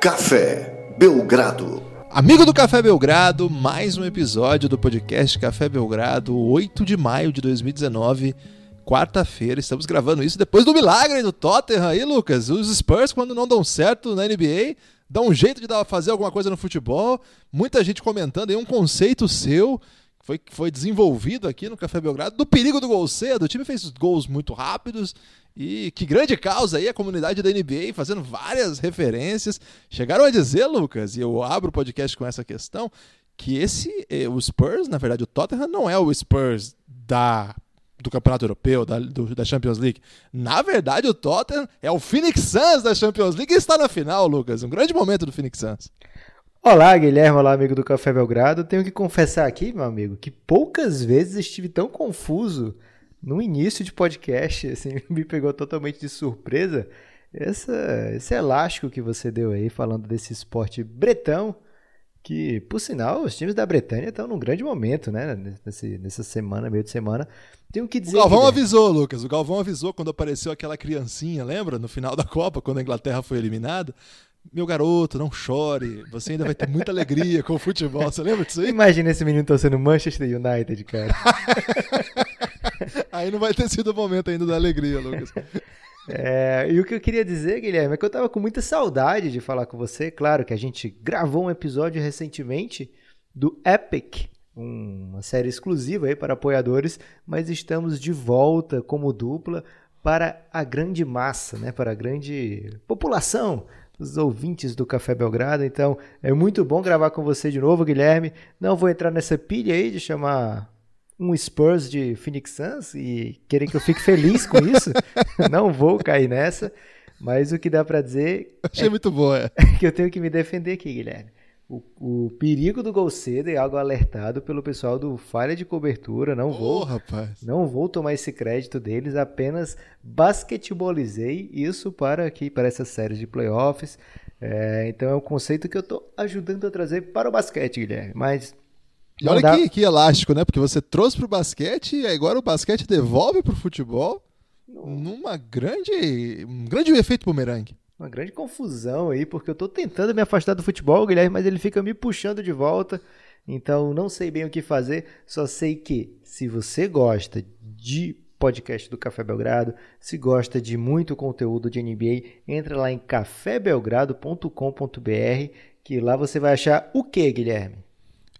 Café Belgrado. Amigo do Café Belgrado, mais um episódio do podcast Café Belgrado, 8 de maio de 2019, quarta-feira. Estamos gravando isso depois do milagre do Tottenham aí, Lucas. Os Spurs, quando não dão certo na NBA, dão um jeito de dar, fazer alguma coisa no futebol. Muita gente comentando aí um conceito seu foi, foi desenvolvido aqui no Café Belgrado do perigo do gol cedo. O time fez gols muito rápidos e que grande causa aí a comunidade da NBA fazendo várias referências. Chegaram a dizer, Lucas, e eu abro o podcast com essa questão, que esse, eh, o Spurs, na verdade, o Tottenham não é o Spurs da do Campeonato Europeu, da, do, da Champions League. Na verdade, o Tottenham é o Phoenix Suns da Champions League e está na final, Lucas. Um grande momento do Phoenix Suns. Olá, Guilherme, olá, amigo do Café Belgrado. Tenho que confessar aqui, meu amigo, que poucas vezes estive tão confuso no início de podcast, assim, me pegou totalmente de surpresa essa, esse elástico que você deu aí falando desse esporte bretão, que, por sinal, os times da Bretanha estão num grande momento, né, nesse, nessa semana, meio de semana. Tenho que dizer. O Galvão Guilherme, avisou, Lucas. O Galvão avisou quando apareceu aquela criancinha, lembra? No final da Copa, quando a Inglaterra foi eliminada. Meu garoto, não chore. Você ainda vai ter muita alegria com o futebol. Você lembra disso aí? Imagina esse menino torcendo Manchester United, cara. aí não vai ter sido o momento ainda da alegria, Lucas. É, e o que eu queria dizer, Guilherme, é que eu tava com muita saudade de falar com você. Claro que a gente gravou um episódio recentemente do Epic, uma série exclusiva aí para apoiadores, mas estamos de volta como dupla para a grande massa, né, para a grande população os ouvintes do Café Belgrado. Então, é muito bom gravar com você de novo, Guilherme. Não vou entrar nessa pilha aí de chamar um Spurs de Phoenix Suns e querer que eu fique feliz com isso. Não vou cair nessa. Mas o que dá para dizer. Achei é muito boa. É. que eu tenho que me defender aqui, Guilherme. O, o, perigo do gol cedo é algo alertado pelo pessoal do falha de cobertura. Não vou, oh, rapaz. não vou tomar esse crédito deles. Apenas basquetebolizei isso para aqui para essas séries de playoffs. É, então é um conceito que eu estou ajudando a trazer para o basquete, Guilherme. Mas e olha dá... que, que, elástico, né? Porque você trouxe para o basquete e agora o basquete devolve para o futebol numa grande, um grande efeito bumerangue uma grande confusão aí, porque eu estou tentando me afastar do futebol, Guilherme, mas ele fica me puxando de volta. Então não sei bem o que fazer, só sei que se você gosta de podcast do Café Belgrado, se gosta de muito conteúdo de NBA, entra lá em cafébelgrado.com.br, que lá você vai achar o que, Guilherme?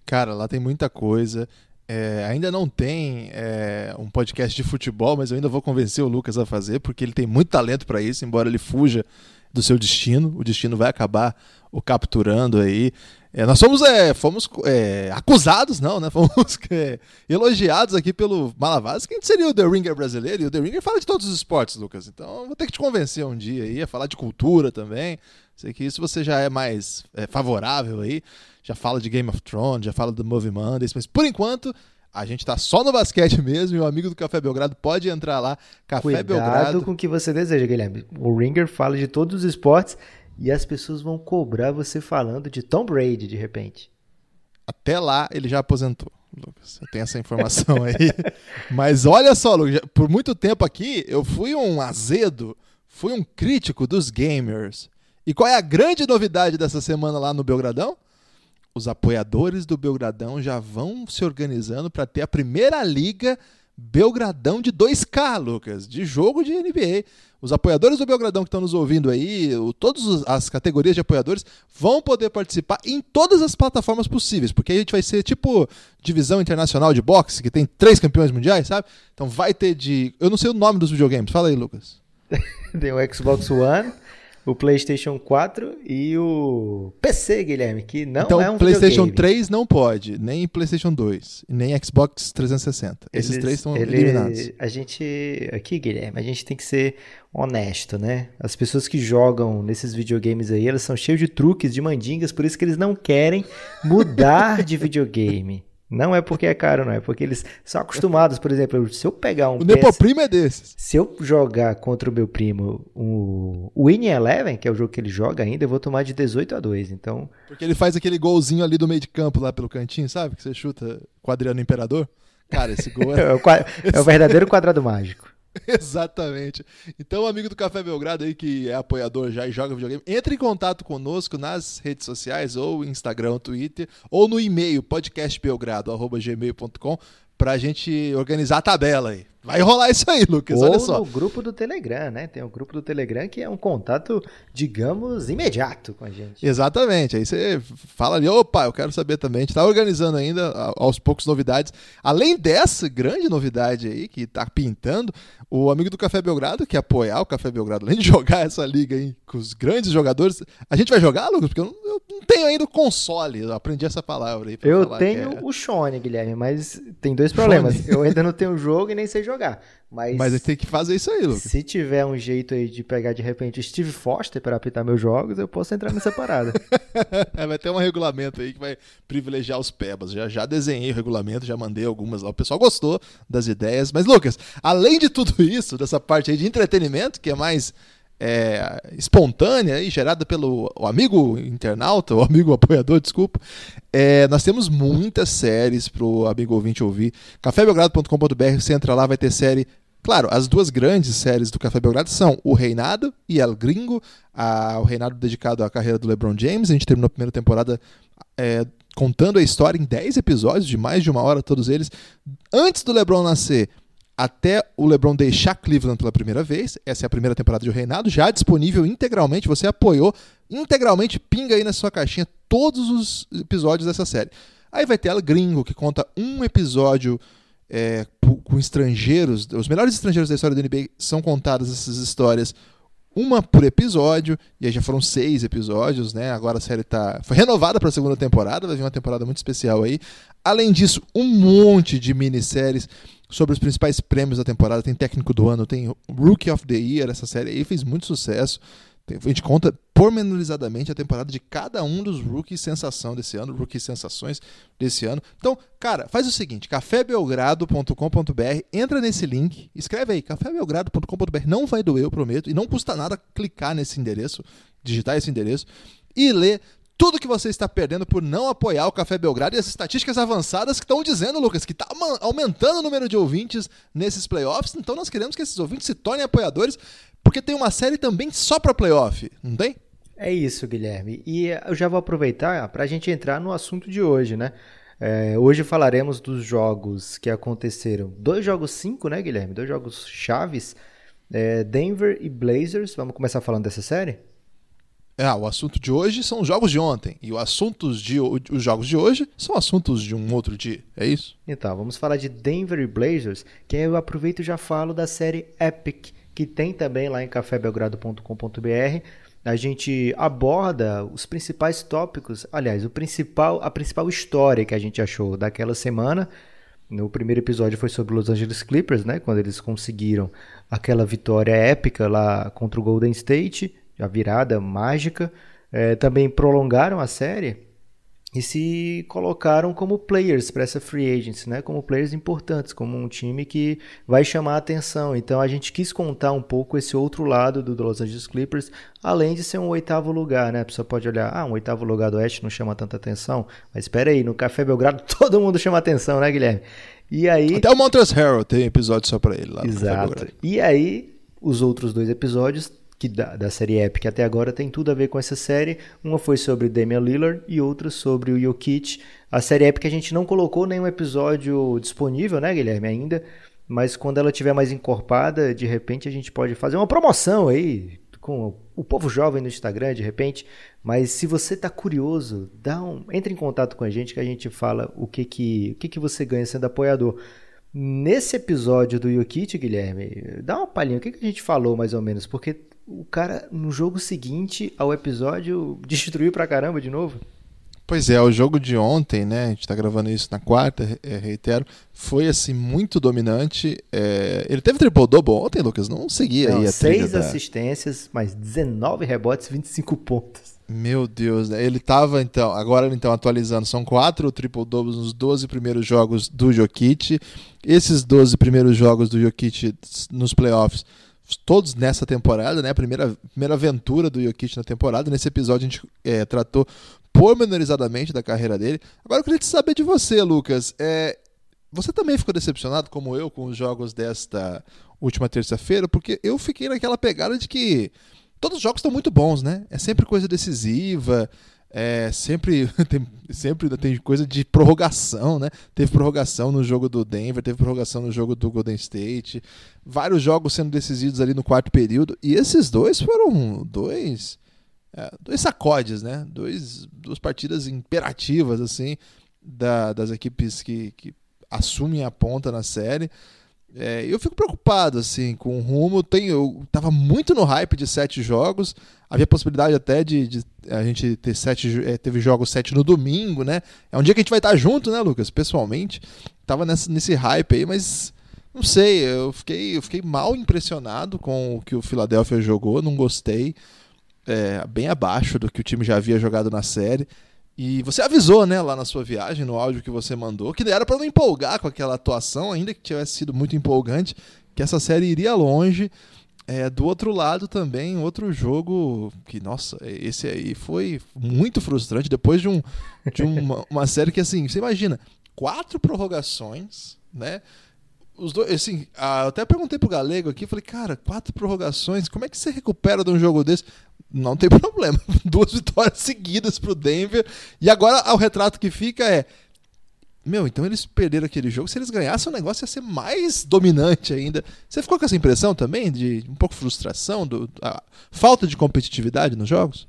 Cara, lá tem muita coisa. É, ainda não tem é, um podcast de futebol, mas eu ainda vou convencer o Lucas a fazer, porque ele tem muito talento para isso, embora ele fuja do seu destino. O destino vai acabar o capturando aí. É, nós fomos, é, fomos é, acusados, não, né? Fomos é, elogiados aqui pelo Malavaz, que a gente seria o The Ringer brasileiro. E o The Ringer fala de todos os esportes, Lucas. Então vou ter que te convencer um dia aí a falar de cultura também. Sei que isso você já é mais é, favorável aí. Já fala de Game of Thrones, já fala do Movie Mondays, mas por enquanto a gente tá só no basquete mesmo e o amigo do Café Belgrado pode entrar lá. Café Cuidado Belgrado. com o que você deseja, Guilherme. O Ringer fala de todos os esportes e as pessoas vão cobrar você falando de Tom Brady de repente. Até lá ele já aposentou. Lucas, eu tenho essa informação aí. Mas olha só, Lucas, por muito tempo aqui eu fui um azedo, fui um crítico dos gamers. E qual é a grande novidade dessa semana lá no Belgradão? Os apoiadores do Belgradão já vão se organizando para ter a primeira liga Belgradão de 2K, Lucas, de jogo de NBA. Os apoiadores do Belgradão que estão nos ouvindo aí, todas as categorias de apoiadores, vão poder participar em todas as plataformas possíveis, porque a gente vai ser tipo divisão internacional de boxe, que tem três campeões mundiais, sabe? Então vai ter de. Eu não sei o nome dos videogames, fala aí, Lucas. tem o Xbox One o PlayStation 4 e o PC, Guilherme, que não então, é um PlayStation videogame. 3 não pode, nem PlayStation 2, nem Xbox 360. Esses Eles, três estão eliminados. A gente, aqui, Guilherme, a gente tem que ser honesto, né? As pessoas que jogam nesses videogames aí, elas são cheias de truques, de mandingas, por isso que eles não querem mudar de videogame. Não é porque é caro, não. É porque eles são acostumados, por exemplo, se eu pegar um. O Nepoprimo é desses. Se eu jogar contra o meu primo o Winning Eleven, que é o jogo que ele joga ainda, eu vou tomar de 18 a 2. Então. Porque ele faz aquele golzinho ali do meio de campo lá pelo cantinho, sabe? Que você chuta com o Adriano Imperador. Cara, esse gol é. é, o, é o verdadeiro quadrado mágico. Exatamente. Então, amigo do Café Belgrado aí que é apoiador já e joga videogame, entre em contato conosco nas redes sociais, ou Instagram, Twitter, ou no e-mail podcastbelgrado@gmail.com pra gente organizar a tabela aí. Vai rolar isso aí, Lucas, Ou olha só. no grupo do Telegram, né? Tem o grupo do Telegram que é um contato, digamos, imediato com a gente. Exatamente. Aí você fala ali, opa, eu quero saber também. A gente tá organizando ainda, aos poucos, novidades. Além dessa grande novidade aí, que tá pintando, o amigo do Café Belgrado, que é apoiar o Café Belgrado, além de jogar essa liga aí com os grandes jogadores. A gente vai jogar, Lucas? Porque eu não, eu não tenho ainda o console. Eu aprendi essa palavra aí. pra Eu tenho é- o Shone, Guilherme, mas tem dois problemas. Eu ainda não tenho o jogo e nem sei jogar. Mas, Mas gente tem que fazer isso aí, Lucas. se tiver um jeito aí de pegar de repente Steve Foster para apitar meus jogos, eu posso entrar nessa parada. É, vai ter um regulamento aí que vai privilegiar os pebas. Já, já desenhei o regulamento, já mandei algumas lá. O pessoal gostou das ideias. Mas, Lucas, além de tudo isso, dessa parte aí de entretenimento, que é mais é, espontânea e gerada pelo amigo internauta, o amigo apoiador, desculpa, é, nós temos muitas séries pro amigo ouvinte ouvir. cafébelgrado.com.br, você entra lá, vai ter série Claro, as duas grandes séries do Café Belgrado são O Reinado e El Gringo. A- o Reinado dedicado à carreira do LeBron James. A gente terminou a primeira temporada é, contando a história em 10 episódios, de mais de uma hora, todos eles. Antes do LeBron nascer, até o LeBron deixar Cleveland pela primeira vez. Essa é a primeira temporada de Reinado, já disponível integralmente. Você apoiou integralmente, pinga aí na sua caixinha todos os episódios dessa série. Aí vai ter El Gringo, que conta um episódio é, com estrangeiros, os melhores estrangeiros da história da NBA são contadas essas histórias uma por episódio, e aí já foram seis episódios, né? Agora a série tá, foi renovada para a segunda temporada, vai vir uma temporada muito especial aí. Além disso, um monte de minisséries sobre os principais prêmios da temporada. Tem técnico do ano, tem Rookie of the Year, essa série aí fez muito sucesso. A gente conta pormenorizadamente a temporada de cada um dos rookies sensação desse ano, rookies sensações desse ano. Então, cara, faz o seguinte, cafébelgrado.com.br, entra nesse link, escreve aí, cafébelgrado.com.br, não vai doer, eu prometo, e não custa nada clicar nesse endereço, digitar esse endereço e ler tudo que você está perdendo por não apoiar o Café Belgrado e as estatísticas avançadas que estão dizendo, Lucas, que está aumentando o número de ouvintes nesses playoffs. Então nós queremos que esses ouvintes se tornem apoiadores, porque tem uma série também só para playoff, não tem? É isso, Guilherme. E eu já vou aproveitar para a gente entrar no assunto de hoje, né? É, hoje falaremos dos jogos que aconteceram. Dois jogos cinco, né, Guilherme? Dois jogos chaves. É, Denver e Blazers. Vamos começar falando dessa série? Ah, o assunto de hoje são os jogos de ontem. E os assuntos de os jogos de hoje são assuntos de um outro dia. É isso? Então, vamos falar de Denver e Blazers, que aí eu aproveito e já falo da série Epic, que tem também lá em cafébelgrado.com.br. A gente aborda os principais tópicos, aliás, o principal, a principal história que a gente achou daquela semana. No primeiro episódio foi sobre os Los Angeles Clippers, né, quando eles conseguiram aquela vitória épica lá contra o Golden State, a virada mágica. É, também prolongaram a série e se colocaram como players para essa free agency, né? Como players importantes, como um time que vai chamar a atenção. Então a gente quis contar um pouco esse outro lado do Los Angeles Clippers, além de ser um oitavo lugar, né? A pessoa pode olhar, ah, um oitavo lugar do Oeste não chama tanta atenção, mas espera aí, no Café Belgrado todo mundo chama atenção, né, Guilherme? E aí Até o Montrezl Harrell tem episódio só para ele lá Exato. E aí, os outros dois episódios que da, da série Epic até agora tem tudo a ver com essa série. Uma foi sobre Damian Lillard e outra sobre o Jokic. A série Epic a gente não colocou nenhum episódio disponível, né, Guilherme, ainda. Mas quando ela tiver mais encorpada, de repente a gente pode fazer uma promoção aí com o povo jovem no Instagram, de repente. Mas se você tá curioso, dá um, entre em contato com a gente que a gente fala o que que, o que, que você ganha sendo apoiador. Nesse episódio do Jokic, Guilherme, dá uma palhinha, o que, que a gente falou mais ou menos? Porque o cara, no jogo seguinte ao episódio, destruiu pra caramba de novo. Pois é, o jogo de ontem, né? A gente tá gravando isso na quarta, é, reitero, foi assim muito dominante. É, ele teve triple-double ontem, Lucas? Não seguia Não, aí a seis trilha da- assistências, mais 19 rebotes, 25 pontos. Meu Deus, né? Ele tava então, agora então atualizando, são quatro triple doubles nos 12 primeiros jogos do Jokic. Esses 12 primeiros jogos do Jokic nos playoffs, todos nessa temporada, né? Primeira, primeira aventura do Jokic na temporada. Nesse episódio a gente é, tratou pormenorizadamente da carreira dele. Agora eu queria saber de você, Lucas. É, você também ficou decepcionado, como eu, com os jogos desta última terça-feira? Porque eu fiquei naquela pegada de que todos os jogos estão muito bons, né? É sempre coisa decisiva, é sempre tem, sempre tem coisa de prorrogação, né? Teve prorrogação no jogo do Denver, teve prorrogação no jogo do Golden State, vários jogos sendo decisivos ali no quarto período. E esses dois foram dois é, dois sacodes, né? Dois, duas partidas imperativas assim da, das equipes que, que assumem a ponta na série. É, eu fico preocupado assim com o rumo. Tem, eu tava muito no hype de sete jogos. Havia possibilidade até de, de a gente ter sete, é, teve jogos sete no domingo, né? É um dia que a gente vai estar junto, né, Lucas? Pessoalmente, tava nesse, nesse hype aí, mas não sei. Eu fiquei, eu fiquei mal impressionado com o que o Philadelphia jogou. Não gostei. É, bem abaixo do que o time já havia jogado na série. E você avisou, né, lá na sua viagem, no áudio que você mandou, que era para não empolgar com aquela atuação, ainda que tivesse sido muito empolgante, que essa série iria longe. É, do outro lado também, outro jogo que, nossa, esse aí foi muito frustrante. Depois de, um, de uma, uma série que, assim, você imagina, quatro prorrogações, né? Os dois, assim, eu até perguntei pro Galego aqui, falei, cara, quatro prorrogações, como é que você recupera de um jogo desse? não tem problema. Duas vitórias seguidas pro Denver. E agora o retrato que fica é. Meu, então eles perderam aquele jogo. Se eles ganhassem, o negócio ia ser mais dominante ainda. Você ficou com essa impressão também de um pouco de frustração, do, a falta de competitividade nos jogos?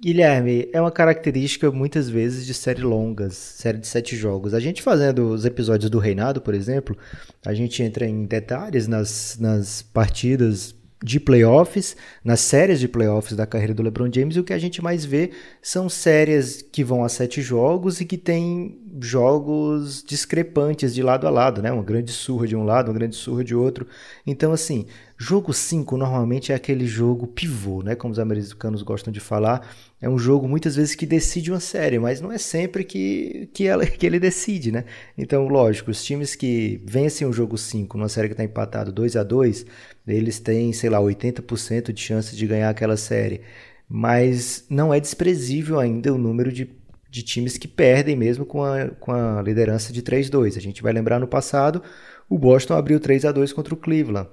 Guilherme, é uma característica muitas vezes de série longas, série de sete jogos. A gente fazendo os episódios do Reinado, por exemplo, a gente entra em detalhes nas, nas partidas de playoffs, nas séries de playoffs da carreira do LeBron James, e o que a gente mais vê são séries que vão a sete jogos e que tem jogos discrepantes de lado a lado, né? Uma grande surra de um lado, uma grande surra de outro. Então, assim, jogo 5 normalmente é aquele jogo pivô, né? Como os americanos gostam de falar. É um jogo muitas vezes que decide uma série, mas não é sempre que, que, ela, que ele decide, né? Então, lógico, os times que vencem o jogo 5 numa série que está empatado 2 a 2 eles têm, sei lá, 80% de chance de ganhar aquela série. Mas não é desprezível ainda o número de, de times que perdem mesmo com a, com a liderança de 3-2. A gente vai lembrar no passado, o Boston abriu 3 a 2 contra o Cleveland,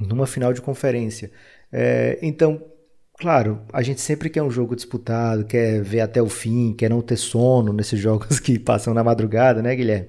numa final de conferência. É, então, claro, a gente sempre quer um jogo disputado, quer ver até o fim, quer não ter sono nesses jogos que passam na madrugada, né, Guilherme?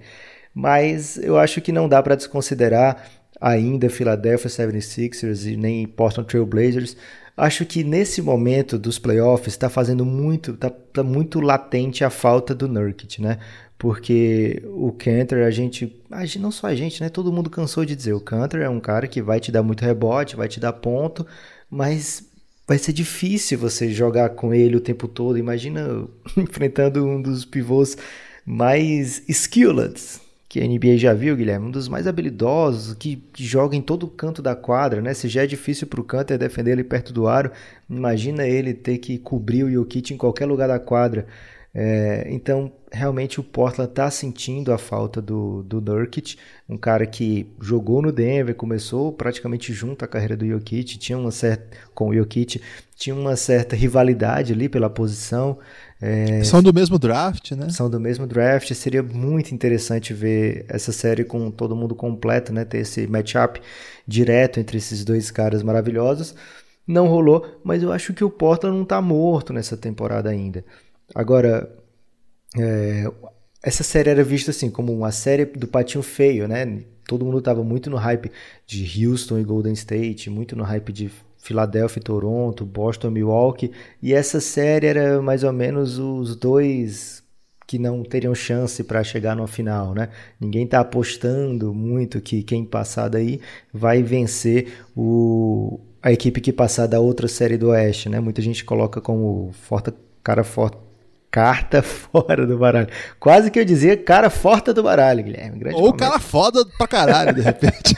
Mas eu acho que não dá para desconsiderar ainda Philadelphia 76ers e nem Portland Trail Blazers. Acho que nesse momento dos playoffs está fazendo muito, está tá muito latente a falta do Nurkic, né? Porque o Cantor, a gente, a gente, não só a gente, né? Todo mundo cansou de dizer, o Cantor é um cara que vai te dar muito rebote, vai te dar ponto, mas vai ser difícil você jogar com ele o tempo todo. Imagina enfrentando um dos pivôs mais skilled, que a NBA já viu, Guilherme, um dos mais habilidosos, que, que joga em todo canto da quadra, né? Se já é difícil para o Canter defender ele perto do aro, imagina ele ter que cobrir o Jokic em qualquer lugar da quadra. É, então, realmente o Portland está sentindo a falta do, do Nurkic, um cara que jogou no Denver, começou praticamente junto à carreira do Jokic, tinha uma certa, com o Jokic, tinha uma certa rivalidade ali pela posição, é, são do mesmo draft, né? São do mesmo draft. Seria muito interessante ver essa série com todo mundo completo, né? Ter esse matchup direto entre esses dois caras maravilhosos. Não rolou, mas eu acho que o Portland não está morto nessa temporada ainda. Agora, é, essa série era vista assim como uma série do patinho feio, né? Todo mundo estava muito no hype de Houston e Golden State, muito no hype de Filadélfia e Toronto, Boston Milwaukee, e essa série era mais ou menos os dois que não teriam chance para chegar no final, né? Ninguém está apostando muito que quem passar daí vai vencer o, a equipe que passar da outra série do Oeste, né? Muita gente coloca como forte, cara forte carta fora do baralho. Quase que eu dizia cara forte do baralho, Guilherme. Grande Ou cara foda pra caralho, de repente.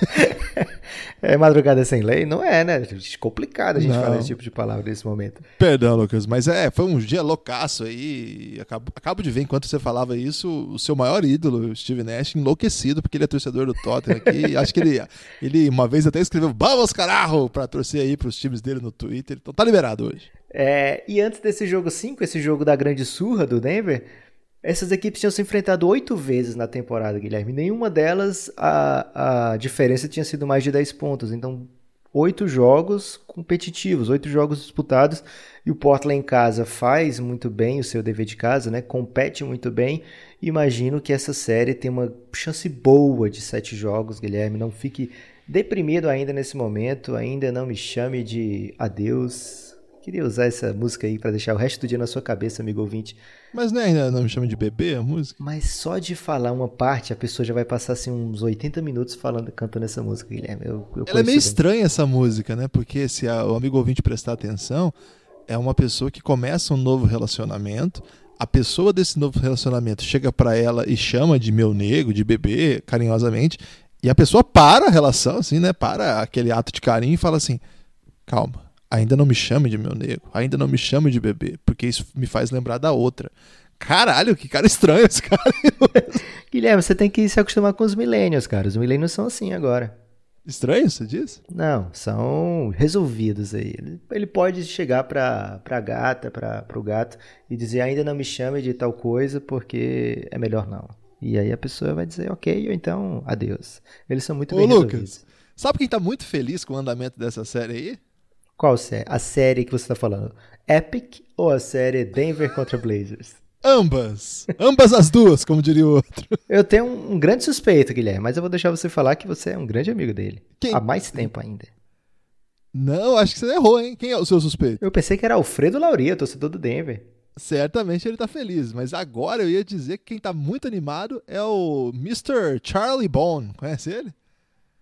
é madrugada sem lei? Não é, né? Complicado a gente Não. falar esse tipo de palavra nesse momento. Perdão, Lucas, mas é, foi um dia loucaço aí. Acabo, acabo de ver, enquanto você falava isso, o seu maior ídolo, o Steve Nash, enlouquecido, porque ele é torcedor do Tottenham aqui. acho que ele, ele uma vez até escreveu Vamos, caralho! pra torcer aí pros times dele no Twitter. Então tá liberado hoje. É, e antes desse jogo 5, esse jogo da grande surra do Denver, Essas equipes tinham se enfrentado oito vezes na temporada, Guilherme. Nenhuma delas a, a diferença tinha sido mais de 10 pontos. Então, oito jogos competitivos, oito jogos disputados. E o Portland em casa faz muito bem o seu dever de casa, né? compete muito bem. Imagino que essa série tem uma chance boa de sete jogos, Guilherme. Não fique deprimido ainda nesse momento. Ainda não me chame de adeus. Queria usar essa música aí para deixar o resto do dia na sua cabeça, amigo ouvinte. Mas né, ainda não me chama de bebê a música? Mas só de falar uma parte, a pessoa já vai passar assim, uns 80 minutos falando, cantando essa música, Guilherme. Eu, eu Ela é meio bem. estranha essa música, né? Porque se a, o amigo ouvinte prestar atenção, é uma pessoa que começa um novo relacionamento. A pessoa desse novo relacionamento chega para ela e chama de meu nego, de bebê, carinhosamente. E a pessoa para a relação, assim, né? Para aquele ato de carinho e fala assim: calma ainda não me chame de meu nego, ainda não me chame de bebê, porque isso me faz lembrar da outra. Caralho, que cara estranho esse cara. Guilherme, você tem que se acostumar com os milênios, cara. Os milênios são assim agora. Estranho, você diz? Não, são resolvidos aí. Ele pode chegar pra, pra gata, pra, pro gato, e dizer ainda não me chame de tal coisa porque é melhor não. E aí a pessoa vai dizer ok, ou então adeus. Eles são muito Ô, bem Lucas, resolvidos. Sabe quem tá muito feliz com o andamento dessa série aí? Qual série? A série que você está falando? Epic ou a série Denver contra Blazers? Ambas. Ambas as duas, como diria o outro. Eu tenho um, um, grande suspeito, Guilherme, mas eu vou deixar você falar que você é um grande amigo dele. Quem? Há mais tempo ainda. Não, acho que você errou, hein? Quem é o seu suspeito? Eu pensei que era Alfredo Lauria, torcedor do Denver. Certamente ele tá feliz, mas agora eu ia dizer que quem tá muito animado é o Mr. Charlie Bone. Conhece ele?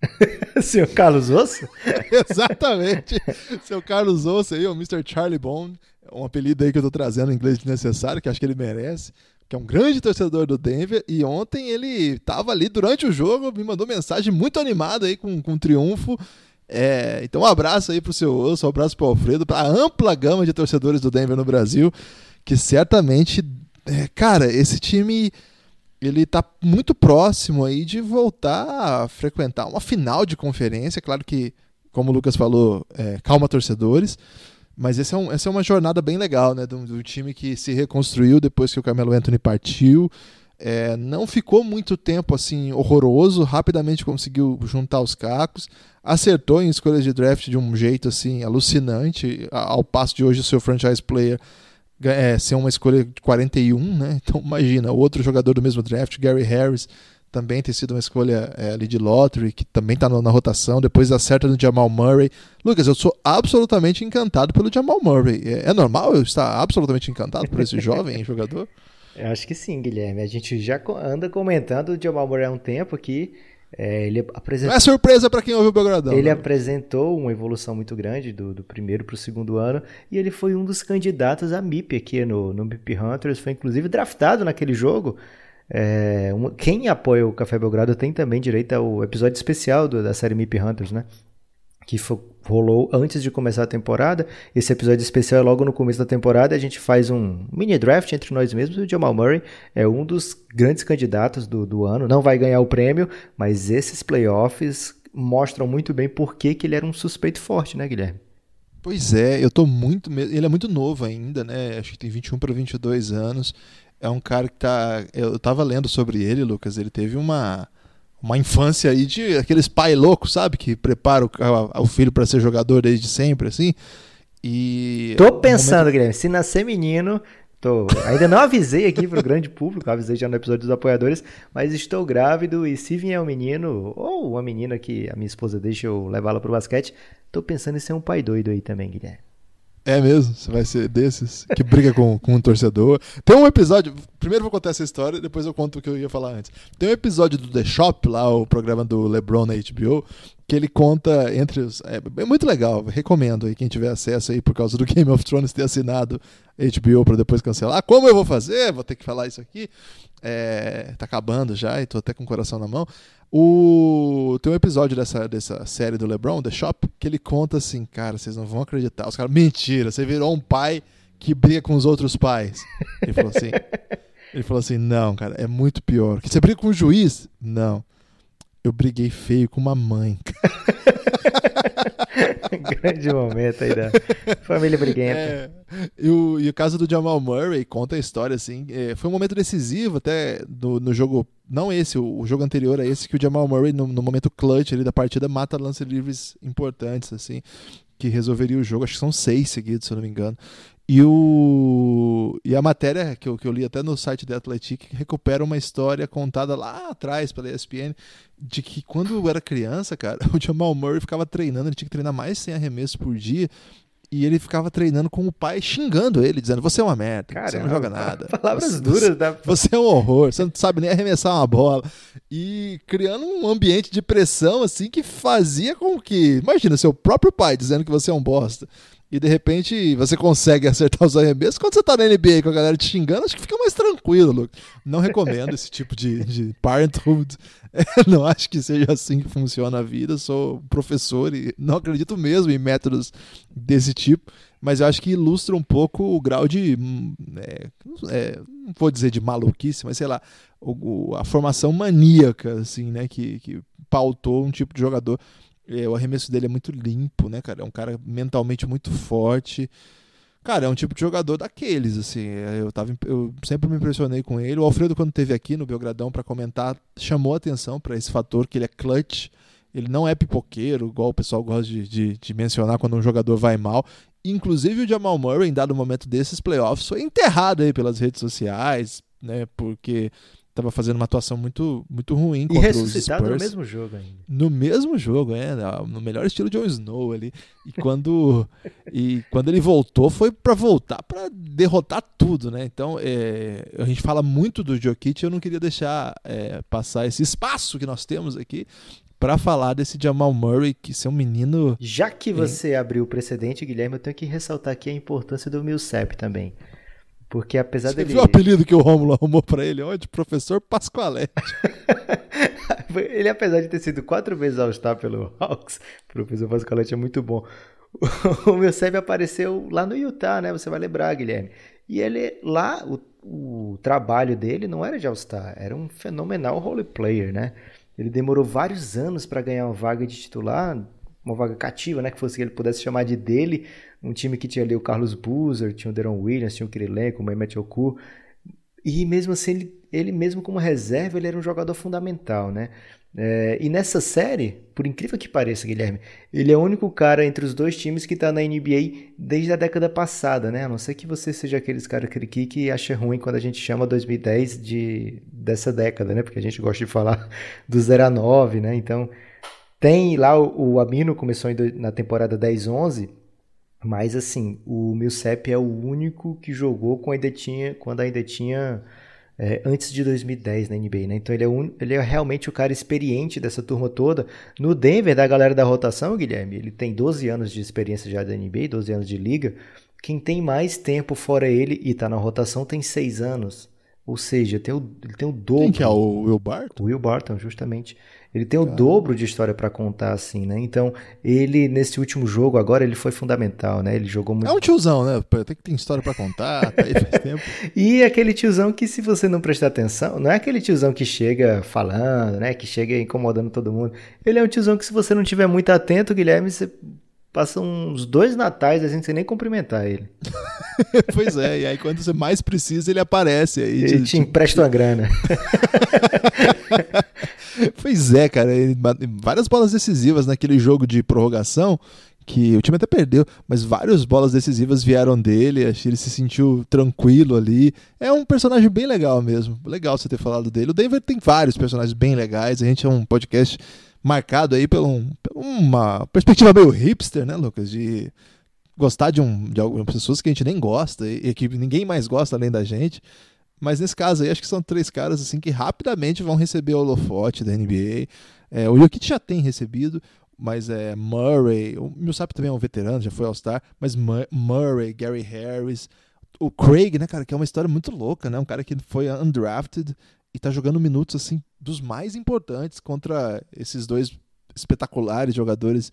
Seu Carlos Osso? Exatamente. Seu Carlos Osso aí, o Mr. Charlie Bone, um apelido aí que eu tô trazendo em inglês desnecessário, que acho que ele merece, que é um grande torcedor do Denver, e ontem ele tava ali durante o jogo, me mandou mensagem muito animada aí com, com triunfo. É, então um abraço aí pro seu Osso, um abraço pro Alfredo, pra ampla gama de torcedores do Denver no Brasil, que certamente, é, cara, esse time ele está muito próximo aí de voltar a frequentar uma final de conferência. Claro que, como o Lucas falou, é, calma torcedores. Mas esse é um, essa é uma jornada bem legal, né? Do, time que se reconstruiu depois que o Carmelo Anthony partiu. É, não ficou muito tempo assim horroroso, rapidamente conseguiu juntar os cacos, acertou em escolhas de draft de um jeito assim alucinante, ao passo de hoje o seu franchise player é, ser uma escolha de 41, né? Então imagina, outro jogador do mesmo draft, Gary Harris, também tem sido uma escolha é, ali de lottery, que também está na rotação, depois acerta no Jamal Murray. Lucas, eu sou absolutamente encantado pelo Jamal Murray. É, é normal eu estar absolutamente encantado por esse jovem jogador? Eu acho que sim, Guilherme. A gente já anda comentando o Jamal Murray há um tempo aqui. É, ele apresentou... Não é surpresa para quem ouve o Belgradão. Ele né? apresentou uma evolução muito grande do, do primeiro para o segundo ano e ele foi um dos candidatos a MIP aqui no, no MIP Hunters. Foi inclusive draftado naquele jogo. É, uma, quem apoia o Café Belgrado tem também direito ao episódio especial do, da série MIP Hunters, né? Que foi, rolou antes de começar a temporada. Esse episódio especial é logo no começo da temporada. A gente faz um mini draft entre nós mesmos. O Jamal Murray é um dos grandes candidatos do, do ano. Não vai ganhar o prêmio, mas esses playoffs mostram muito bem por que, que ele era um suspeito forte, né, Guilherme? Pois é, eu tô muito. Ele é muito novo ainda, né? Acho que tem 21 para 22 anos. É um cara que tá. Eu tava lendo sobre ele, Lucas. Ele teve uma uma infância aí de aqueles pai loucos, sabe? Que prepara o, o filho para ser jogador desde sempre, assim. E. Tô pensando, momento... Guilherme, se nascer menino. Tô... Ainda não avisei aqui pro grande público, avisei já no episódio dos apoiadores, mas estou grávido e se vier um menino, ou uma menina que a minha esposa deixa eu levá-la pro basquete, tô pensando em ser um pai doido aí também, Guilherme. É mesmo? Você vai ser desses que briga com, com um torcedor. Tem um episódio. Primeiro vou contar essa história, depois eu conto o que eu ia falar antes. Tem um episódio do The Shop, lá, o programa do LeBron na HBO, que ele conta entre os. É, é muito legal, recomendo aí quem tiver acesso aí por causa do Game of Thrones ter assinado HBO para depois cancelar. Como eu vou fazer? Vou ter que falar isso aqui. É, tá acabando já e tô até com o coração na mão. O... Tem um episódio dessa, dessa série do LeBron, The Shop, que ele conta assim, cara, vocês não vão acreditar. Os caras, mentira, você virou um pai que briga com os outros pais. Ele falou assim. ele falou assim: não, cara, é muito pior. Que você briga com o juiz? Não. Eu briguei feio com uma mãe. Grande momento aí da família briguenta. É, e, o, e o caso do Jamal Murray conta a história assim. É, foi um momento decisivo até do, no jogo. Não esse, o, o, jogo anterior a esse, que o Jamal Murray, no, no momento clutch ali da partida, mata lance livres importantes, assim, que resolveria o jogo. Acho que são seis seguidos, se eu não me engano. E, o, e a matéria que eu, que eu li até no site da Athletic recupera uma história contada lá atrás pela ESPN de que quando eu era criança, cara, o Jamal Murray ficava treinando, ele tinha que treinar mais 100 arremessos por dia e ele ficava treinando com o pai xingando ele, dizendo: Você é uma merda, Caramba, você não joga nada. Palavras você, duras da. Você é um horror, você não sabe nem arremessar uma bola. E criando um ambiente de pressão, assim, que fazia com que. Imagina, seu próprio pai dizendo que você é um bosta e de repente você consegue acertar os arremessos. Quando você tá na NBA com a galera te xingando, acho que fica mais tranquilo, Luke. Não recomendo esse tipo de, de parenthood. não acho que seja assim que funciona a vida. Sou professor e não acredito mesmo em métodos desse tipo. Mas eu acho que ilustra um pouco o grau de. É, é, não vou dizer de maluquice, mas sei lá, o, a formação maníaca, assim, né? Que, que pautou um tipo de jogador é, o arremesso dele é muito limpo, né, cara? É um cara mentalmente muito forte. Cara, é um tipo de jogador daqueles, assim. É, eu, tava, eu sempre me impressionei com ele. O Alfredo, quando teve aqui no Belgradão para comentar, chamou atenção para esse fator que ele é clutch. Ele não é pipoqueiro, igual o pessoal gosta de, de, de, mencionar quando um jogador vai mal. Inclusive o Jamal Murray, em dado momento desses playoffs, foi enterrado aí pelas redes sociais, né? Porque estava fazendo uma atuação muito, muito ruim e contra os Spurs. no mesmo jogo ainda. No mesmo jogo, é, no melhor estilo Jon Snow ali. E quando, e quando ele voltou, foi para voltar para derrotar tudo, né? Então, é, a gente fala muito do Jokic, eu não queria deixar é, passar esse espaço que nós temos aqui para falar desse Jamal Murray, que é um menino... Já que você abriu o precedente, Guilherme, eu tenho que ressaltar aqui a importância do Millsap também. Porque apesar Você dele. viu o apelido que o Rômulo arrumou para ele onde? Professor Pascoalete. ele, apesar de ter sido quatro vezes All-Star pelo Hawks, o professor Pascoalete é muito bom. O meu Seb apareceu lá no Utah, né? Você vai lembrar, Guilherme. E ele lá, o, o trabalho dele não era de All-Star, era um fenomenal role player, né? Ele demorou vários anos para ganhar uma vaga de titular, uma vaga cativa, né? Que fosse que ele pudesse chamar de dele um time que tinha ali o Carlos Boozer, tinha o Deron Williams, tinha o Kirilenko, o Mehmet Oku. E mesmo assim, ele, ele mesmo como reserva, ele era um jogador fundamental, né? É, e nessa série, por incrível que pareça, Guilherme, ele é o único cara entre os dois times que está na NBA desde a década passada, né? A não ser que você seja aqueles caras que, que acha ruim quando a gente chama 2010 de, dessa década, né? Porque a gente gosta de falar do 0 a 9, né? Então, tem lá o, o Amino começou em, na temporada 10-11 mas assim, o Millsap é o único que jogou quando ainda tinha, quando ainda tinha é, antes de 2010 na NBA, né? Então ele é, un, ele é realmente o cara experiente dessa turma toda. No Denver, da galera da rotação, Guilherme, ele tem 12 anos de experiência já da NBA, 12 anos de liga. Quem tem mais tempo fora ele e tá na rotação tem 6 anos. Ou seja, tem o, ele tem o dobro. Quem que é o Will Barton? O Will Barton, justamente. Ele tem o dobro de história para contar, assim, né? Então, ele, nesse último jogo, agora, ele foi fundamental, né? Ele jogou muito. É um tiozão, né? Tem que ter história para contar, tá aí faz tempo. e aquele tiozão que, se você não prestar atenção, não é aquele tiozão que chega falando, né? Que chega incomodando todo mundo. Ele é um tiozão que, se você não tiver muito atento, Guilherme, você passa uns dois natais assim, sem nem cumprimentar ele. pois é, e aí quando você mais precisa, ele aparece. Aí ele te, te empresta uma grana. pois é, cara. Várias bolas decisivas naquele jogo de prorrogação que o time até perdeu, mas várias bolas decisivas vieram dele, acho que ele se sentiu tranquilo ali. É um personagem bem legal mesmo. Legal você ter falado dele. O Denver tem vários personagens bem legais. A gente é um podcast marcado aí por, um, por uma perspectiva meio hipster, né, Lucas? De gostar de, um, de algumas pessoas que a gente nem gosta e que ninguém mais gosta além da gente. Mas nesse caso aí, acho que são três caras assim que rapidamente vão receber o holofote da NBA. É, o Jokic já tem recebido, mas é Murray, o Millsap também é um veterano, já foi All-Star, mas Murray, Gary Harris, o Craig, né, cara, que é uma história muito louca, né? Um cara que foi undrafted e tá jogando minutos assim dos mais importantes contra esses dois espetaculares jogadores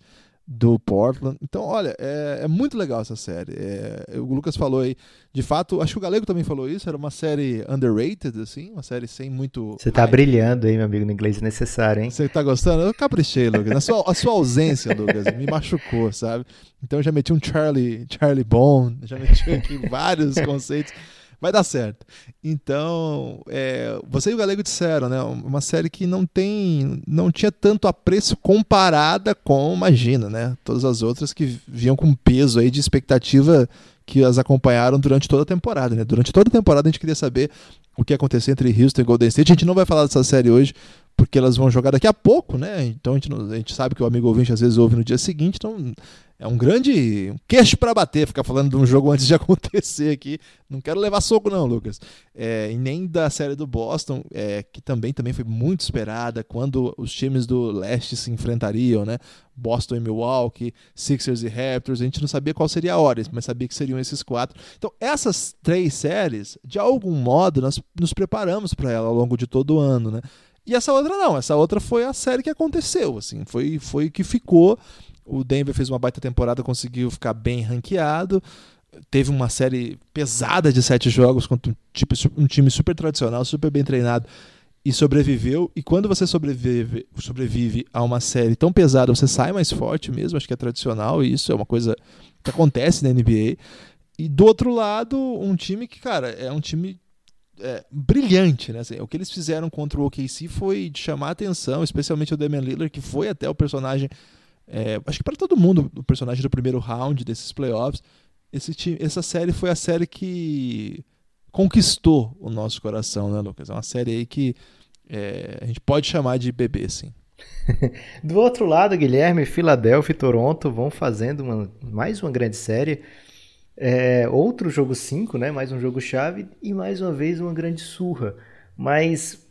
do Portland. Então, olha, é, é muito legal essa série. É, o Lucas falou aí, de fato, acho que o Galego também falou isso, era uma série underrated, assim, uma série sem muito. Você tá brilhando aí, meu amigo, no inglês necessário, hein? Você tá gostando? Eu caprichei, Lucas. A sua, a sua ausência, Lucas, me machucou, sabe? Então eu já meti um Charlie, Charlie Bond, já meti aqui vários conceitos vai dar certo. Então, é, você e o Galego disseram, né? Uma série que não tem, não tinha tanto apreço comparada com Imagina, né? Todas as outras que vinham com peso aí de expectativa que as acompanharam durante toda a temporada, né? Durante toda a temporada a gente queria saber o que ia acontecer entre Houston e Golden State. A gente não vai falar dessa série hoje, porque elas vão jogar daqui a pouco, né? Então a gente, a gente sabe que o amigo ouvinte às vezes ouve no dia seguinte, então é um grande queixo para bater ficar falando de um jogo antes de acontecer aqui. Não quero levar soco não, Lucas. É, e nem da série do Boston, é, que também, também foi muito esperada quando os times do leste se enfrentariam, né? Boston e Milwaukee, Sixers e Raptors. A gente não sabia qual seria a hora, mas sabia que seriam esses quatro. Então, essas três séries, de algum modo, nós nos preparamos para ela ao longo de todo o ano, né? E essa outra não, essa outra foi a série que aconteceu, assim, foi foi que ficou. O Denver fez uma baita temporada, conseguiu ficar bem ranqueado. Teve uma série pesada de sete jogos contra um, tipo, um time super tradicional, super bem treinado e sobreviveu. E quando você sobrevive, sobrevive a uma série tão pesada, você sai mais forte mesmo. Acho que é tradicional e isso é uma coisa que acontece na NBA. E do outro lado, um time que, cara, é um time é, brilhante, né? Assim, o que eles fizeram contra o OKC foi de chamar atenção, especialmente o Damian Lillard, que foi até o personagem, é, acho que para todo mundo, o personagem do primeiro round desses playoffs. Esse time, essa série foi a série que conquistou o nosso coração, né, Lucas? É uma série aí que é, a gente pode chamar de bebê, sim. Do outro lado, Guilherme, Filadélfia e Toronto vão fazendo uma, mais uma grande série. É, outro jogo 5, né? Mais um jogo chave e mais uma vez uma grande surra. Mas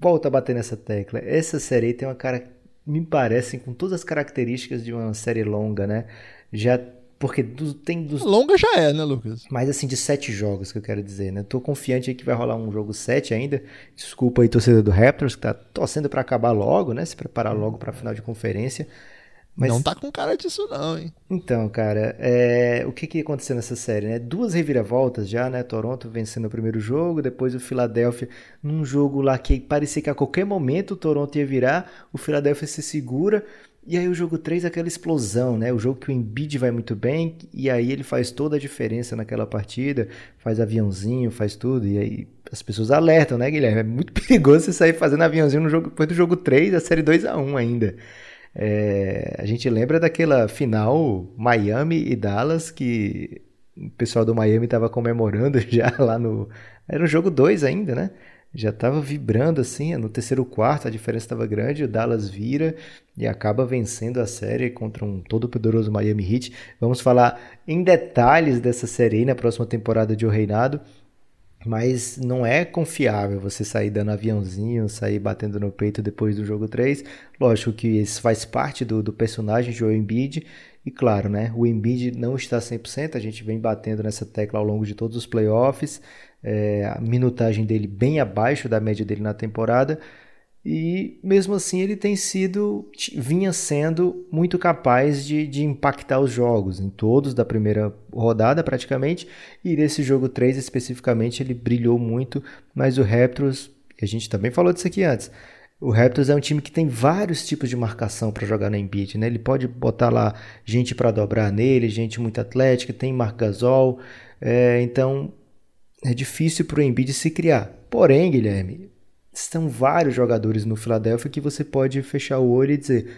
volta a bater nessa tecla. Essa série tem uma cara, me parece, com todas as características de uma série longa, né? Já porque tem dos. Longa já é, né, Lucas? Mas assim, de sete jogos que eu quero dizer, né? Tô confiante aí que vai rolar um jogo 7 ainda. Desculpa aí, torcedor do Raptors, que tá torcendo para acabar logo, né? Se preparar logo para final de conferência. Mas... Não tá com cara disso, não, hein? Então, cara, é... o que que aconteceu nessa série, né? Duas reviravoltas já, né? Toronto vencendo o primeiro jogo, depois o Philadelphia num jogo lá que parecia que a qualquer momento o Toronto ia virar, o Philadelphia se segura. E aí o jogo 3 aquela explosão, né? O jogo que o Embiid vai muito bem e aí ele faz toda a diferença naquela partida, faz aviãozinho, faz tudo e aí as pessoas alertam, né, Guilherme? É muito perigoso você sair fazendo aviãozinho no jogo depois do jogo 3, a série 2 a 1 ainda. É, a gente lembra daquela final Miami e Dallas que o pessoal do Miami estava comemorando já lá no. Era o jogo 2 ainda, né? Já estava vibrando assim, no terceiro quarto a diferença estava grande, o Dallas vira e acaba vencendo a série contra um todo poderoso Miami Heat. Vamos falar em detalhes dessa série aí na próxima temporada de O Reinado mas não é confiável você sair dando aviãozinho, sair batendo no peito depois do jogo 3. Lógico que isso faz parte do, do personagem de Embiid, e claro, né, o Embiid não está 100%, a gente vem batendo nessa tecla ao longo de todos os playoffs, é, a minutagem dele bem abaixo da média dele na temporada, e mesmo assim ele tem sido, vinha sendo muito capaz de, de impactar os jogos, em todos da primeira rodada praticamente, e nesse jogo 3 especificamente ele brilhou muito, mas o Raptors, a gente também falou disso aqui antes, o Raptors é um time que tem vários tipos de marcação para jogar na Embiid, né? Ele pode botar lá gente para dobrar nele, gente muito atlética, tem Marc Gasol, é, então é difícil para o Embiid se criar. Porém, Guilherme, estão vários jogadores no Philadelphia que você pode fechar o olho e dizer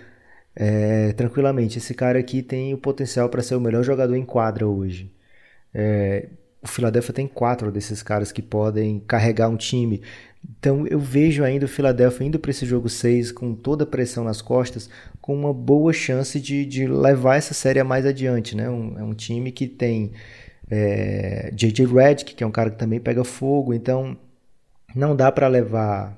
é, tranquilamente, esse cara aqui tem o potencial para ser o melhor jogador em quadra hoje. É, o Philadelphia tem quatro desses caras que podem carregar um time. Então eu vejo ainda o Philadelphia indo para esse jogo 6 com toda a pressão nas costas, com uma boa chance de, de levar essa série mais adiante. Né? Um, é um time que tem é, J.J. Redick, que é um cara que também pega fogo, então não dá para levar,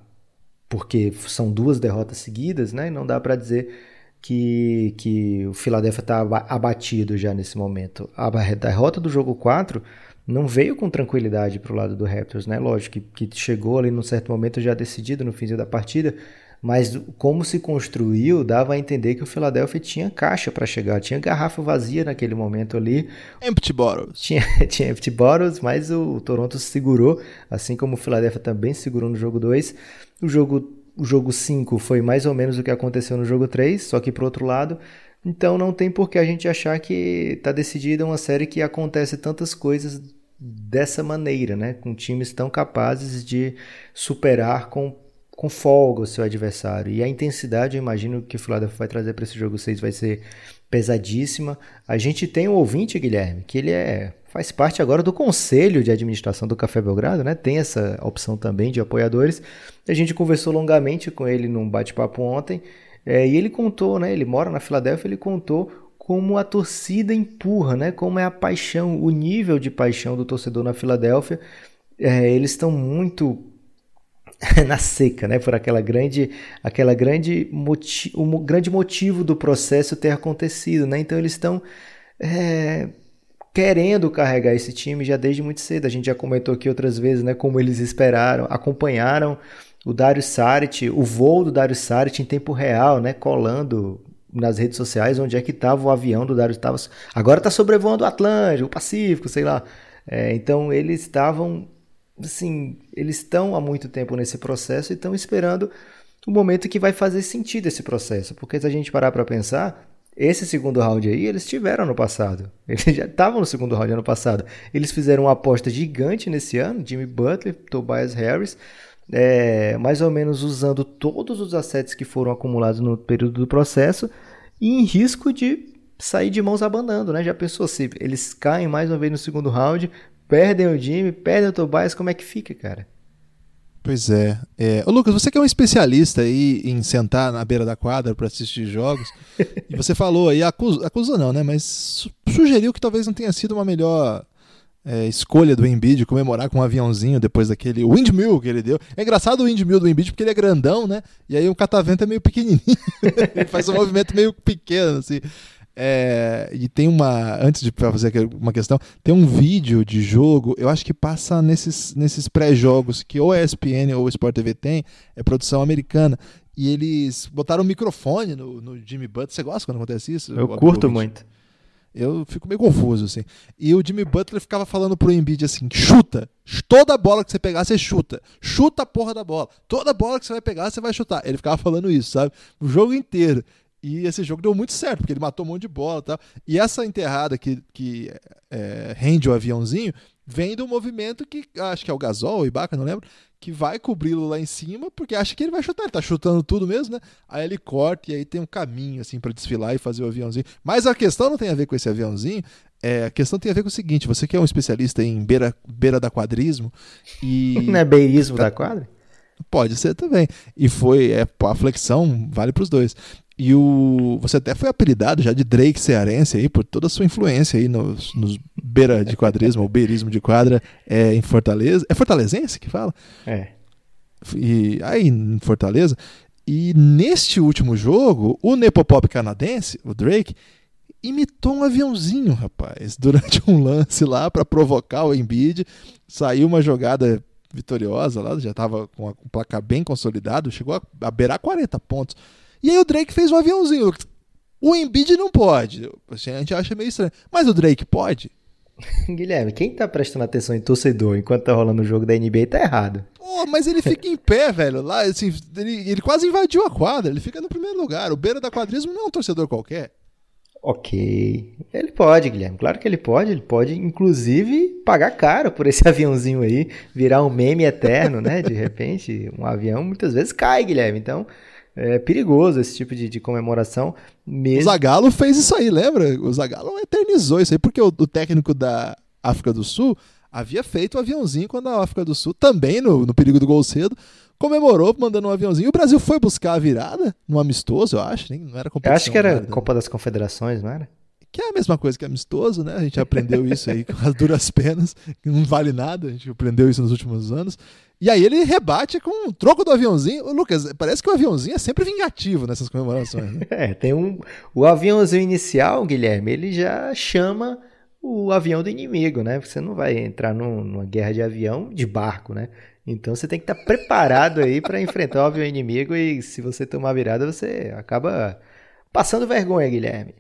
porque são duas derrotas seguidas, né? Não dá para dizer que, que o Philadelphia está abatido já nesse momento. A derrota do jogo 4 não veio com tranquilidade para o lado do Raptors, né? Lógico que, que chegou ali num certo momento já decidido no fim da partida, Mas como se construiu, dava a entender que o Philadelphia tinha caixa para chegar, tinha garrafa vazia naquele momento ali. Empty bottles. Tinha, tinha empty bottles, mas o, o Toronto segurou, assim como o Philadelphia também segurou no jogo 2. O jogo o jogo 5 foi mais ou menos o que aconteceu no jogo 3, só que pro outro lado. Então não tem por que a gente achar que está decidida uma série que acontece tantas coisas dessa maneira, né? Com times tão capazes de superar com com folga o seu adversário. E a intensidade, eu imagino que o Philadelphia vai trazer para esse jogo 6 vai ser pesadíssima. A gente tem um ouvinte, Guilherme, que ele é faz parte agora do conselho de administração do Café Belgrado, né? Tem essa opção também de apoiadores. A gente conversou longamente com ele num bate-papo ontem, é, e ele contou, né? Ele mora na Filadélfia, ele contou como a torcida empurra, né? Como é a paixão, o nível de paixão do torcedor na Filadélfia. É, eles estão muito na seca, né? Por aquela grande, aquela grande motivo, o grande motivo do processo ter acontecido, né? Então eles estão é, querendo carregar esse time já desde muito cedo. A gente já comentou aqui outras vezes, né? Como eles esperaram, acompanharam o Dario Saric, o voo do Dario Saric em tempo real, né? Colando nas redes sociais onde é que estava o avião do Dario estava agora está sobrevoando o Atlântico, o Pacífico, sei lá. É, então eles estavam assim, eles estão há muito tempo nesse processo e estão esperando o momento que vai fazer sentido esse processo. Porque se a gente parar para pensar, esse segundo round aí, eles tiveram no passado. Eles já estavam no segundo round ano passado. Eles fizeram uma aposta gigante nesse ano, Jimmy Butler, Tobias Harris, é, mais ou menos usando todos os assets que foram acumulados no período do processo e em risco de sair de mãos abanando, né? Já pensou se eles caem mais uma vez no segundo round, perdem o Jimmy, perdem o Tobias, como é que fica, cara? Pois é. é. Ô, Lucas, você que é um especialista aí em sentar na beira da quadra para assistir jogos, e você falou aí, acusa, acusa não, né? Mas sugeriu que talvez não tenha sido uma melhor é, escolha do Embiid comemorar com um aviãozinho depois daquele windmill que ele deu. É engraçado o windmill do Embiid porque ele é grandão, né? E aí o catavento é meio pequenininho. ele faz um movimento meio pequeno, assim. É, e tem uma. Antes de fazer uma questão, tem um vídeo de jogo, eu acho que passa nesses, nesses pré-jogos que ou a ESPN ou o Sport TV tem, é produção americana. E eles botaram um microfone no, no Jimmy Butler. Você gosta quando acontece isso? Eu curto muito. Eu fico meio confuso, assim. E o Jimmy Butler ficava falando pro Embiid assim: chuta! Toda bola que você pegar, você chuta. Chuta a porra da bola. Toda bola que você vai pegar, você vai chutar. Ele ficava falando isso, sabe? O jogo inteiro. E esse jogo deu muito certo, porque ele matou um monte de bola e tal. E essa enterrada que, que é, rende o aviãozinho vem do movimento que acho que é o Gasol, o Ibaka, não lembro, que vai cobri-lo lá em cima, porque acha que ele vai chutar, ele tá chutando tudo mesmo, né? Aí ele corta e aí tem um caminho assim para desfilar e fazer o aviãozinho. Mas a questão não tem a ver com esse aviãozinho, é, a questão tem a ver com o seguinte, você que é um especialista em beira, beira da quadrismo e... não é beirismo da quadra? Pode ser também. E foi, é, a flexão vale para os dois. E o você até foi apelidado já de Drake cearense aí por toda a sua influência aí nos, nos beira de quadrismo ou beirismo de quadra é, em Fortaleza. É fortalezense que fala? É. E aí em Fortaleza. E neste último jogo, o Nepopop canadense, o Drake, imitou um aviãozinho, rapaz, durante um lance lá para provocar o Embiid. Saiu uma jogada vitoriosa lá, já estava com um placar bem consolidado, chegou a, a beirar 40 pontos. E aí o Drake fez um aviãozinho. O Embiid não pode. A gente acha meio estranho. Mas o Drake pode. Guilherme, quem tá prestando atenção em torcedor enquanto tá rolando o jogo da NBA tá errado. Pô, mas ele fica em pé, velho. Lá, assim, ele, ele quase invadiu a quadra. Ele fica no primeiro lugar. O beira da quadrismo não é um torcedor qualquer. Ok. Ele pode, Guilherme. Claro que ele pode. Ele pode, inclusive, pagar caro por esse aviãozinho aí, virar um meme eterno, né? De repente, um avião muitas vezes cai, Guilherme. Então, é perigoso esse tipo de, de comemoração. Mesmo... O Zagallo fez isso aí, lembra? O Zagallo eternizou isso aí, porque o, o, técnico da África do Sul havia feito o um aviãozinho quando a África do Sul, também no, no perigo do gol cedo, comemorou mandando um aviãozinho. O Brasil foi buscar a virada no amistoso, eu acho, nem, não era competição. Eu acho que era Copa das Confederações, não era? Que é a mesma coisa que amistoso, né? A gente aprendeu isso aí com as duras penas, que não vale nada, a gente aprendeu isso nos últimos anos. E aí ele rebate com um troco do aviãozinho. Lucas, parece que o aviãozinho é sempre vingativo nessas comemorações. Né? é, tem um. O aviãozinho inicial, Guilherme, ele já chama o avião do inimigo, né? Você não vai entrar num, numa guerra de avião de barco, né? Então você tem que estar tá preparado aí para enfrentar o inimigo e se você tomar virada, você acaba passando vergonha, Guilherme.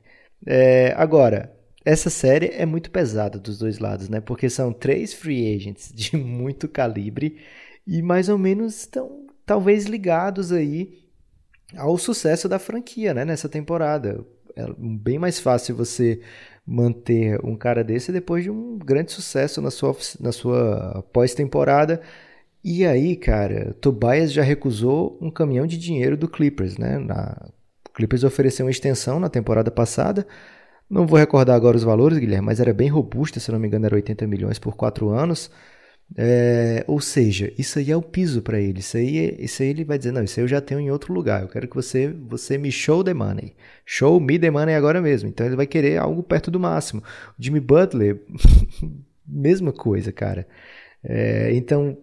É, agora, essa série é muito pesada dos dois lados, né? Porque são três free agents de muito calibre e mais ou menos estão talvez ligados aí ao sucesso da franquia, né? Nessa temporada. É bem mais fácil você manter um cara desse depois de um grande sucesso na sua, na sua pós-temporada. E aí, cara, Tobias já recusou um caminhão de dinheiro do Clippers, né? Na, Clippers ofereceu uma extensão na temporada passada. Não vou recordar agora os valores, Guilherme, mas era bem robusta, se não me engano, era 80 milhões por quatro anos. É, ou seja, isso aí é o piso para ele. Isso aí, isso aí ele vai dizer: não, isso aí eu já tenho em outro lugar. Eu quero que você, você me show the money. Show me the money agora mesmo. Então ele vai querer algo perto do máximo. Jimmy Butler, mesma coisa, cara. É, então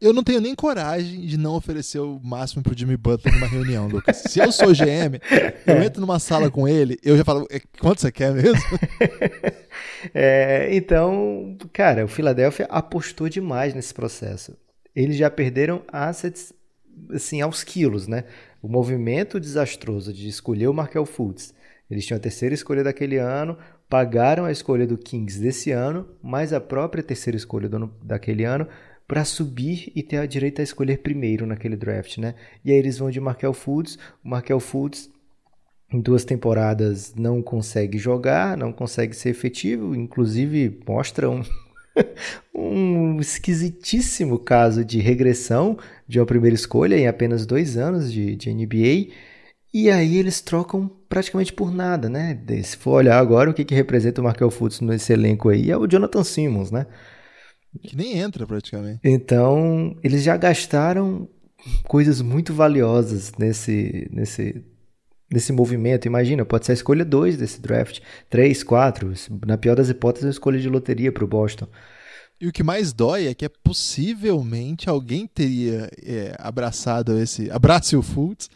eu não tenho nem coragem de não oferecer o máximo pro Jimmy Butler numa reunião, Lucas. Se eu sou GM, eu entro numa sala com ele, eu já falo, é, quanto você quer mesmo? É, então, cara, o Philadelphia apostou demais nesse processo. Eles já perderam assets assim aos quilos, né? O movimento desastroso de escolher o Markel Fultz. Eles tinham a terceira escolha daquele ano, pagaram a escolha do Kings desse ano, mais a própria terceira escolha do daquele ano, para subir e ter a direito a escolher primeiro naquele draft, né? E aí eles vão de Markel Fultz. O Markel Fultz em duas temporadas não consegue jogar, não consegue ser efetivo, inclusive mostra um, um esquisitíssimo caso de regressão de uma primeira escolha em apenas dois anos de, de NBA. E aí eles trocam praticamente por nada, né? Se for olhar agora o que, que representa o Markel Fultz nesse elenco aí, é o Jonathan Simmons, né? Que nem entra praticamente. Então, eles já gastaram coisas muito valiosas nesse, nesse, nesse movimento. Imagina, pode ser a escolha 2 desse draft, 3, 4. Na pior das hipóteses, a escolha de loteria para o Boston. E o que mais dói é que é possivelmente alguém teria é, abraçado esse. Abrace o Fultz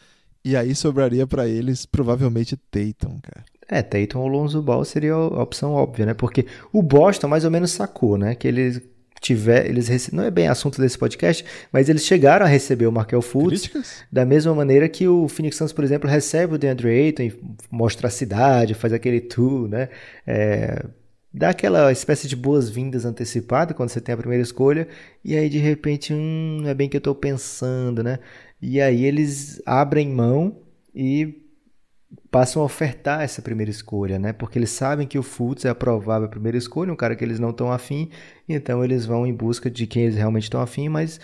e aí sobraria para eles provavelmente Tatum, cara. É, Tatum ou Lonzo Ball seria a opção óbvia, né? Porque o Boston mais ou menos sacou, né? Que eles tiver, eles rece... não é bem assunto desse podcast, mas eles chegaram a receber o Markel Fultz Críticas? da mesma maneira que o Phoenix Suns, por exemplo, recebe o DeAndre Ayton mostra a cidade, faz aquele tour, né? É... dá aquela espécie de boas-vindas antecipada quando você tem a primeira escolha e aí de repente, hum, é bem que eu estou pensando, né? E aí eles abrem mão e passam a ofertar essa primeira escolha, né? Porque eles sabem que o Fultz é a provável primeira escolha, um cara que eles não estão afim, então eles vão em busca de quem eles realmente estão afim, mas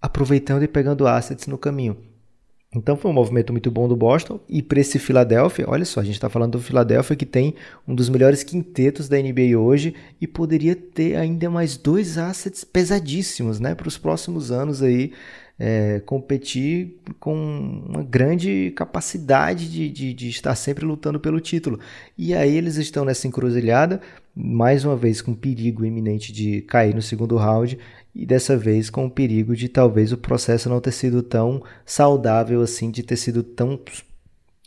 aproveitando e pegando assets no caminho. Então foi um movimento muito bom do Boston e para esse Philadelphia, olha só, a gente está falando do Philadelphia que tem um dos melhores quintetos da NBA hoje e poderia ter ainda mais dois assets pesadíssimos, né, para os próximos anos aí é, competir com uma grande capacidade de, de, de, estar sempre lutando pelo título. E aí eles estão nessa encruzilhada, mais uma vez com perigo iminente de cair no segundo round, e dessa vez com o perigo de talvez o processo não ter sido tão saudável assim, de ter sido tão.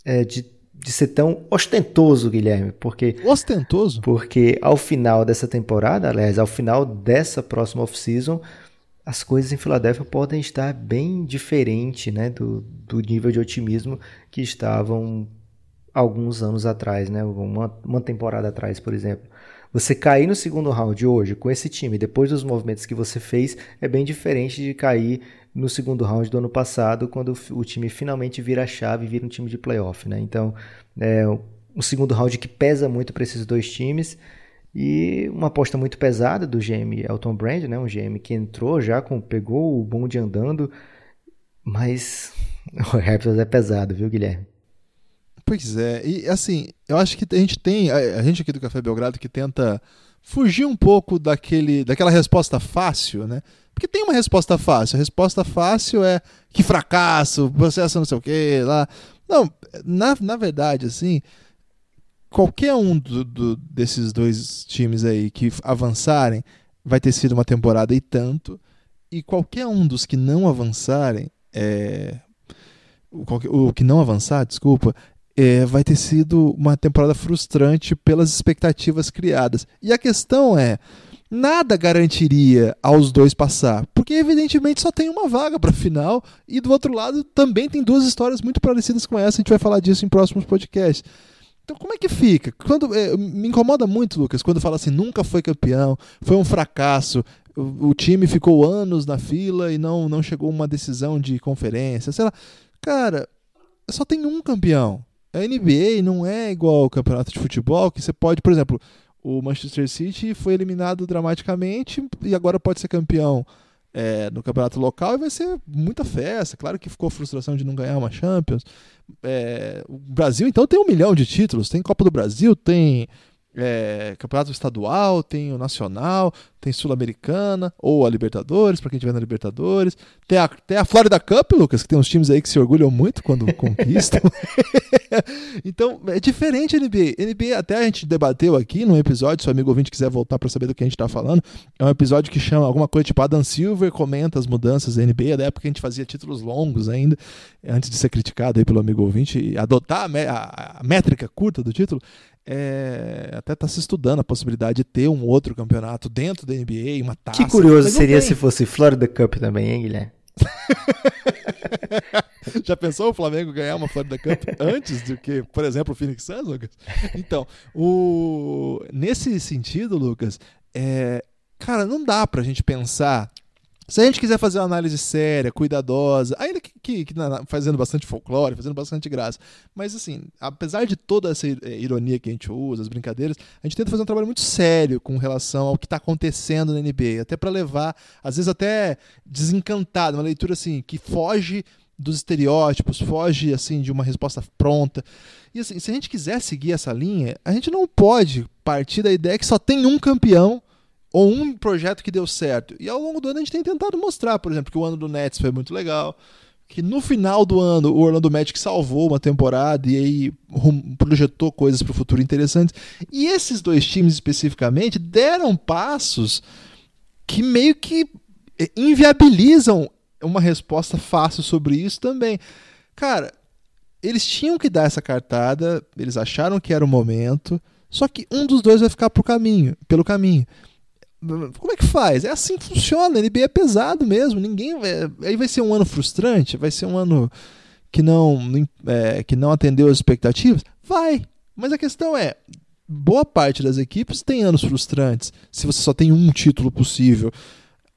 É, de, de ser tão ostentoso, Guilherme, porque ostentoso, porque ao final dessa temporada, aliás, ao final dessa próxima off-season, as coisas em Filadélfia podem estar bem diferente né, do, do nível de otimismo que estavam alguns anos atrás, né, uma, uma temporada atrás, por exemplo. Você cair no segundo round hoje com esse time, depois dos movimentos que você fez, é bem diferente de cair no segundo round do ano passado, quando o time finalmente vira a chave e vira um time de playoff. Né? Então, é um segundo round que pesa muito para esses dois times. E uma aposta muito pesada do GM Elton Brand, né? Um GM que entrou já com pegou o bonde andando, mas o Raptors é pesado, viu, Guilherme? Pois é, e assim, eu acho que a gente tem, a gente aqui do Café Belgrado que tenta fugir um pouco daquele, daquela resposta fácil, né? Porque tem uma resposta fácil. A resposta fácil é que fracasso, processo não sei o que lá. Não, na, na verdade, assim, qualquer um do, do, desses dois times aí que avançarem vai ter sido uma temporada e tanto. E qualquer um dos que não avançarem, é, o, o que não avançar, desculpa, é, vai ter sido uma temporada frustrante pelas expectativas criadas. E a questão é, nada garantiria aos dois passar, porque evidentemente só tem uma vaga para final e do outro lado também tem duas histórias muito parecidas com essa, a gente vai falar disso em próximos podcasts. Então como é que fica? Quando é, me incomoda muito, Lucas, quando fala assim, nunca foi campeão, foi um fracasso, o, o time ficou anos na fila e não não chegou a uma decisão de conferência, sei lá. Cara, só tem um campeão. A NBA não é igual ao campeonato de futebol, que você pode, por exemplo, o Manchester City foi eliminado dramaticamente e agora pode ser campeão é, no campeonato local e vai ser muita festa. Claro que ficou frustração de não ganhar uma Champions. É, o Brasil, então, tem um milhão de títulos. Tem Copa do Brasil, tem é, campeonato estadual, tem o nacional, tem sul-americana ou a Libertadores para quem estiver na Libertadores, tem a, tem a Florida Cup, Lucas, que tem uns times aí que se orgulham muito quando conquistam. então é diferente a NBA. NBA até a gente debateu aqui num episódio, se o amigo ouvinte quiser voltar para saber do que a gente está falando, é um episódio que chama alguma coisa tipo Adam Silver comenta as mudanças da NBA, da época que a gente fazia títulos longos ainda, antes de ser criticado aí pelo amigo ouvinte e adotar a, a, a métrica curta do título é, até está se estudando a possibilidade de ter um outro campeonato dentro da NBA, uma taça. Que curioso seria tem. se fosse Florida Cup também, hein, Guilherme? Já pensou o Flamengo ganhar uma Florida Cup antes do que, por exemplo, o Phoenix Suns, Lucas? Então, o... nesse sentido, Lucas, é... cara, não dá pra gente pensar se a gente quiser fazer uma análise séria, cuidadosa, ainda que, que, que fazendo bastante folclore, fazendo bastante graça, mas assim, apesar de toda essa é, ironia que a gente usa, as brincadeiras, a gente tenta fazer um trabalho muito sério com relação ao que está acontecendo na NBA, até para levar, às vezes até desencantado, uma leitura assim que foge dos estereótipos, foge assim de uma resposta pronta. E assim, se a gente quiser seguir essa linha, a gente não pode partir da ideia que só tem um campeão ou um projeto que deu certo. E ao longo do ano a gente tem tentado mostrar, por exemplo, que o ano do Nets foi muito legal, que no final do ano o Orlando Magic salvou uma temporada e aí projetou coisas para o futuro interessantes. E esses dois times especificamente deram passos que meio que eh, inviabilizam uma resposta fácil sobre isso também. Cara, eles tinham que dar essa cartada, eles acharam que era o momento, só que um dos dois vai ficar pro caminho, pelo caminho. Como é que faz? É assim que funciona. A NBA é pesado mesmo. Ninguém vai... aí vai ser um ano frustrante, vai ser um ano que não é, que não atendeu as expectativas. Vai. Mas a questão é, boa parte das equipes tem anos frustrantes. Se você só tem um título possível,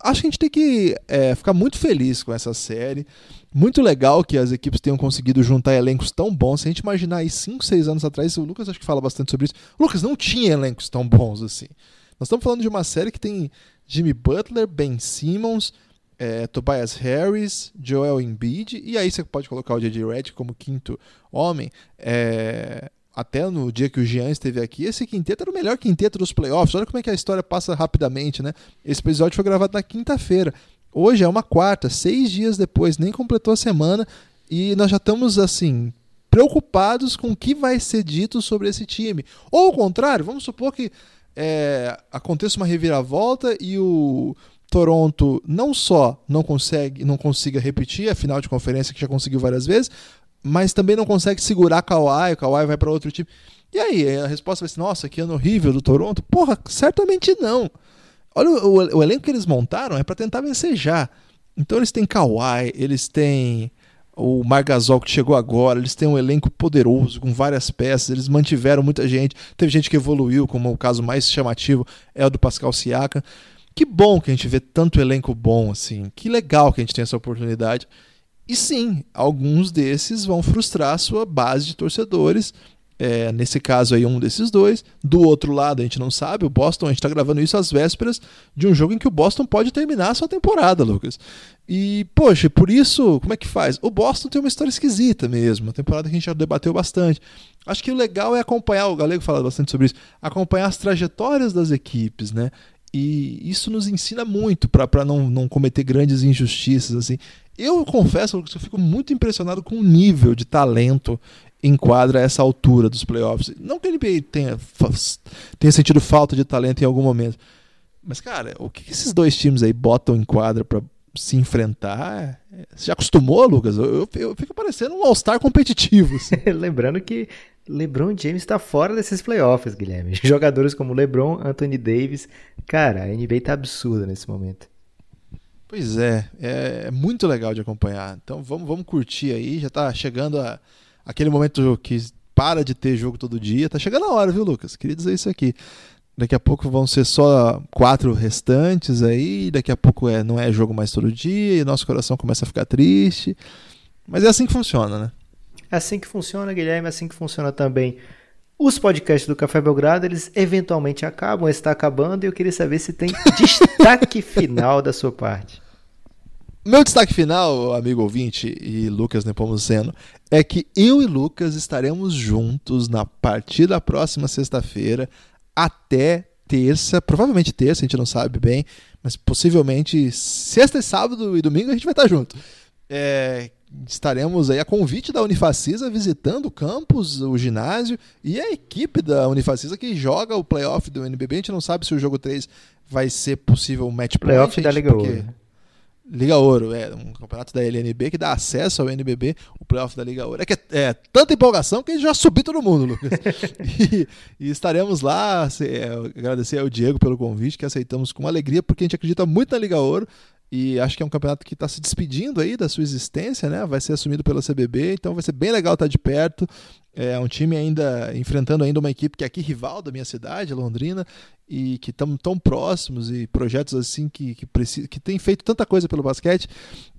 acho que a gente tem que é, ficar muito feliz com essa série. Muito legal que as equipes tenham conseguido juntar elencos tão bons. Se a gente imaginar aí 5, 6 anos atrás, o Lucas acho que fala bastante sobre isso. O Lucas não tinha elencos tão bons assim. Nós estamos falando de uma série que tem Jimmy Butler, Ben Simmons, é, Tobias Harris, Joel Embiid, e aí você pode colocar o J.J. Redick como quinto homem. É, até no dia que o Jean esteve aqui, esse quinteto era o melhor quinteto dos playoffs. Olha como é que a história passa rapidamente, né? Esse episódio foi gravado na quinta-feira. Hoje é uma quarta, seis dias depois, nem completou a semana, e nós já estamos assim preocupados com o que vai ser dito sobre esse time. Ou ao contrário, vamos supor que é, aconteça uma reviravolta e o Toronto não só não consegue, não consiga repetir a final de conferência que já conseguiu várias vezes, mas também não consegue segurar Kawhi, o Kawhi vai para outro time. E aí, a resposta vai ser: nossa, que ano horrível do Toronto? Porra, certamente não. Olha o, o, o elenco que eles montaram é para tentar vencer já. Então eles têm Kawhi, eles têm o Margasol que chegou agora, eles têm um elenco poderoso, com várias peças, eles mantiveram muita gente, teve gente que evoluiu, como o caso mais chamativo é o do Pascal Siaka. Que bom que a gente vê tanto elenco bom assim, que legal que a gente tem essa oportunidade. E sim, alguns desses vão frustrar a sua base de torcedores, é, nesse caso aí, um desses dois. Do outro lado, a gente não sabe. O Boston, a gente está gravando isso às vésperas de um jogo em que o Boston pode terminar a sua temporada, Lucas. E, poxa, por isso, como é que faz? O Boston tem uma história esquisita mesmo. Uma temporada que a gente já debateu bastante. Acho que o legal é acompanhar, o Galego fala bastante sobre isso, acompanhar as trajetórias das equipes, né? E isso nos ensina muito para não, não cometer grandes injustiças, assim. Eu confesso que eu fico muito impressionado com o nível de talento enquadra essa altura dos playoffs. Não que a NBA tenha, tenha sentido falta de talento em algum momento. Mas, cara, o que esses dois times aí botam em quadra para se enfrentar? Você já acostumou, Lucas? Eu, eu, eu fico parecendo um All-Star competitivo. Assim. Lembrando que LeBron James está fora desses playoffs, Guilherme. Jogadores como LeBron, Anthony Davis. Cara, a NBA tá absurda nesse momento. Pois é, é muito legal de acompanhar. Então vamos, vamos curtir aí. Já tá chegando a, aquele momento que para de ter jogo todo dia. Tá chegando a hora, viu, Lucas? Queria dizer isso aqui. Daqui a pouco vão ser só quatro restantes aí. Daqui a pouco é, não é jogo mais todo dia e nosso coração começa a ficar triste. Mas é assim que funciona, né? É assim que funciona, Guilherme. É assim que funciona também os podcasts do Café Belgrado, eles eventualmente acabam, está acabando, e eu queria saber se tem destaque final da sua parte. Meu destaque final, amigo ouvinte e Lucas Nepomuceno, é que eu e Lucas estaremos juntos na partir da próxima sexta-feira até terça, provavelmente terça, a gente não sabe bem, mas possivelmente sexta, sábado e domingo a gente vai estar junto. É, estaremos aí a convite da Unifacisa visitando o campus, o ginásio e a equipe da Unifacisa que joga o playoff do NBB. A gente não sabe se o jogo 3 vai ser possível match point. Playoff da Liga Ouro. Liga Ouro, é um campeonato da LNB que dá acesso ao NBB, o playoff da Liga Ouro. É que é, é tanta empolgação que já subiu todo mundo, Lucas. e, e, estaremos lá. É, agradecer ao Diego pelo convite, que aceitamos com alegria, porque a gente acredita muito na Liga Ouro e acho que é um campeonato que está se despedindo aí da sua existência, né? Vai ser assumido pela CBB, então vai ser bem legal estar de perto. É um time ainda enfrentando ainda uma equipe que é aqui rival da minha cidade, Londrina, e que estão tão próximos e projetos assim que que, precisa, que tem feito tanta coisa pelo basquete.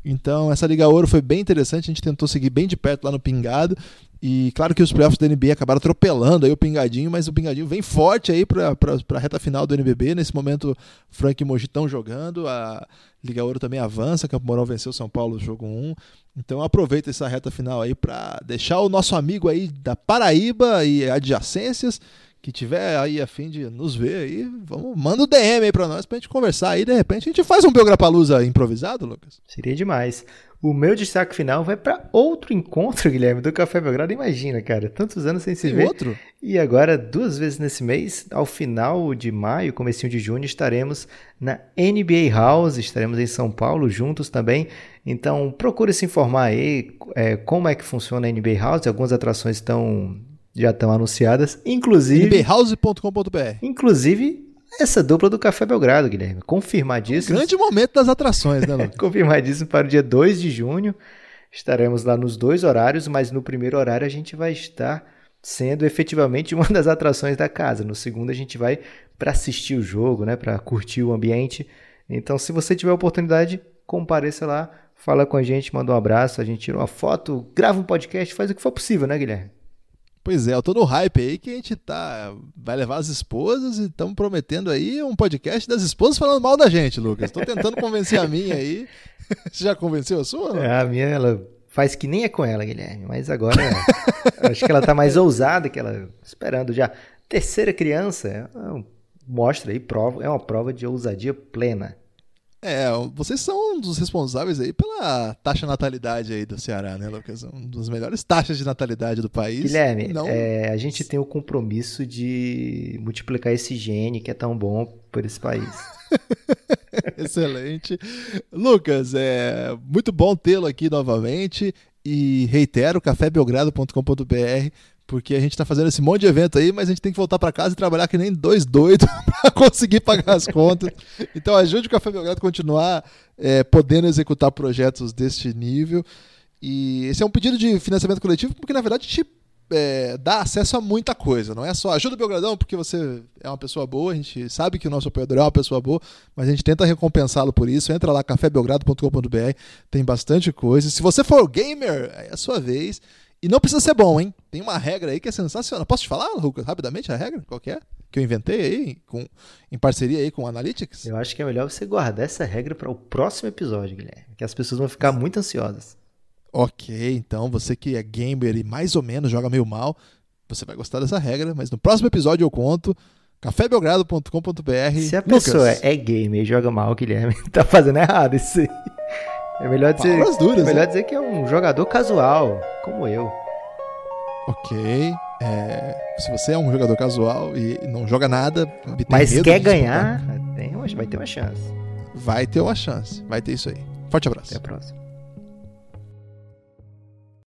Então essa Liga Ouro foi bem interessante, a gente tentou seguir bem de perto lá no Pingado e claro que os playoffs da NBA acabaram atropelando aí o Pingadinho, mas o Pingadinho vem forte aí para a reta final do NBB. Nesse momento, Frank e Mogi estão jogando, a Liga Ouro também avança, Campo Mourão venceu São Paulo jogo 1. Então aproveita essa reta final aí para deixar o nosso amigo aí da Paraíba e adjacências que tiver aí a fim de nos ver aí, vamos, manda o um DM aí pra nós pra gente conversar aí, de repente a gente faz um Belgrapalusa improvisado, Lucas. Seria demais. O meu destaque final vai para outro encontro, Guilherme, do Café Belgrado. Imagina, cara, tantos anos sem se ver. outro? E agora, duas vezes nesse mês, ao final de maio, comecinho de junho, estaremos na NBA House, estaremos em São Paulo juntos também. Então, procure se informar aí é, como é que funciona a NBA House. Algumas atrações estão já estão anunciadas, inclusive... nbhouse.com.br Inclusive, essa dupla do Café Belgrado, Guilherme. Confirmadíssimo. Um grande momento das atrações, né, Lucas? Confirmadíssimo para o dia 2 de junho. Estaremos lá nos dois horários, mas no primeiro horário a gente vai estar sendo efetivamente uma das atrações da casa. No segundo a gente vai para assistir o jogo, né, para curtir o ambiente. Então, se você tiver oportunidade, compareça lá, fala com a gente, manda um abraço, a gente tira uma foto, grava um podcast, faz o que for possível, né, Guilherme? Pois é, eu tô no hype aí que a gente tá. Vai levar as esposas e estamos prometendo aí um podcast das esposas falando mal da gente, Lucas. Tô tentando convencer a minha aí. Você já convenceu a sua? É, a minha, ela faz que nem é com ela, Guilherme. Mas agora acho que ela tá mais ousada que ela. Esperando já. Terceira criança, é, mostra aí, prova, é uma prova de ousadia plena. É, vocês são um dos responsáveis aí pela taxa natalidade aí do Ceará, né, Lucas? Um dos melhores taxas de natalidade do país. Guilherme, Não... é, a gente tem o compromisso de multiplicar esse gene que é tão bom por esse país. Excelente. Lucas, é muito bom tê-lo aqui novamente e reitero, cafébelgrado.com.br porque a gente está fazendo esse monte de evento aí, mas a gente tem que voltar para casa e trabalhar que nem dois doidos para conseguir pagar as contas. Então ajude o Café Belgrado a continuar é, podendo executar projetos deste nível. E esse é um pedido de financiamento coletivo, porque na verdade te é, dá acesso a muita coisa. Não é só ajuda o Belgradão porque você é uma pessoa boa, a gente sabe que o nosso apoiador é uma pessoa boa, mas a gente tenta recompensá-lo por isso. Entra lá, cafébelgrado.com.br, tem bastante coisa. Se você for gamer, é a sua vez. E não precisa ser bom, hein? Tem uma regra aí que é sensacional. Posso te falar, Lucas, rapidamente a regra? Qual é? Que eu inventei aí, com, em parceria aí com o Analytics? Eu acho que é melhor você guardar essa regra para o próximo episódio, Guilherme. Que as pessoas vão ficar muito ansiosas. Ok, então você que é gamer e mais ou menos joga meio mal, você vai gostar dessa regra, mas no próximo episódio eu conto cafébelgrado.com.br. Se a pessoa é gamer e joga mal, Guilherme, tá fazendo errado isso aí. É melhor dizer, duras, é melhor dizer que é um jogador casual, como eu. Ok. É, se você é um jogador casual e não joga nada, mas quer ganhar, tem uma, vai ter uma chance. Vai ter uma chance. Vai ter isso aí. Forte abraço. Até a próxima.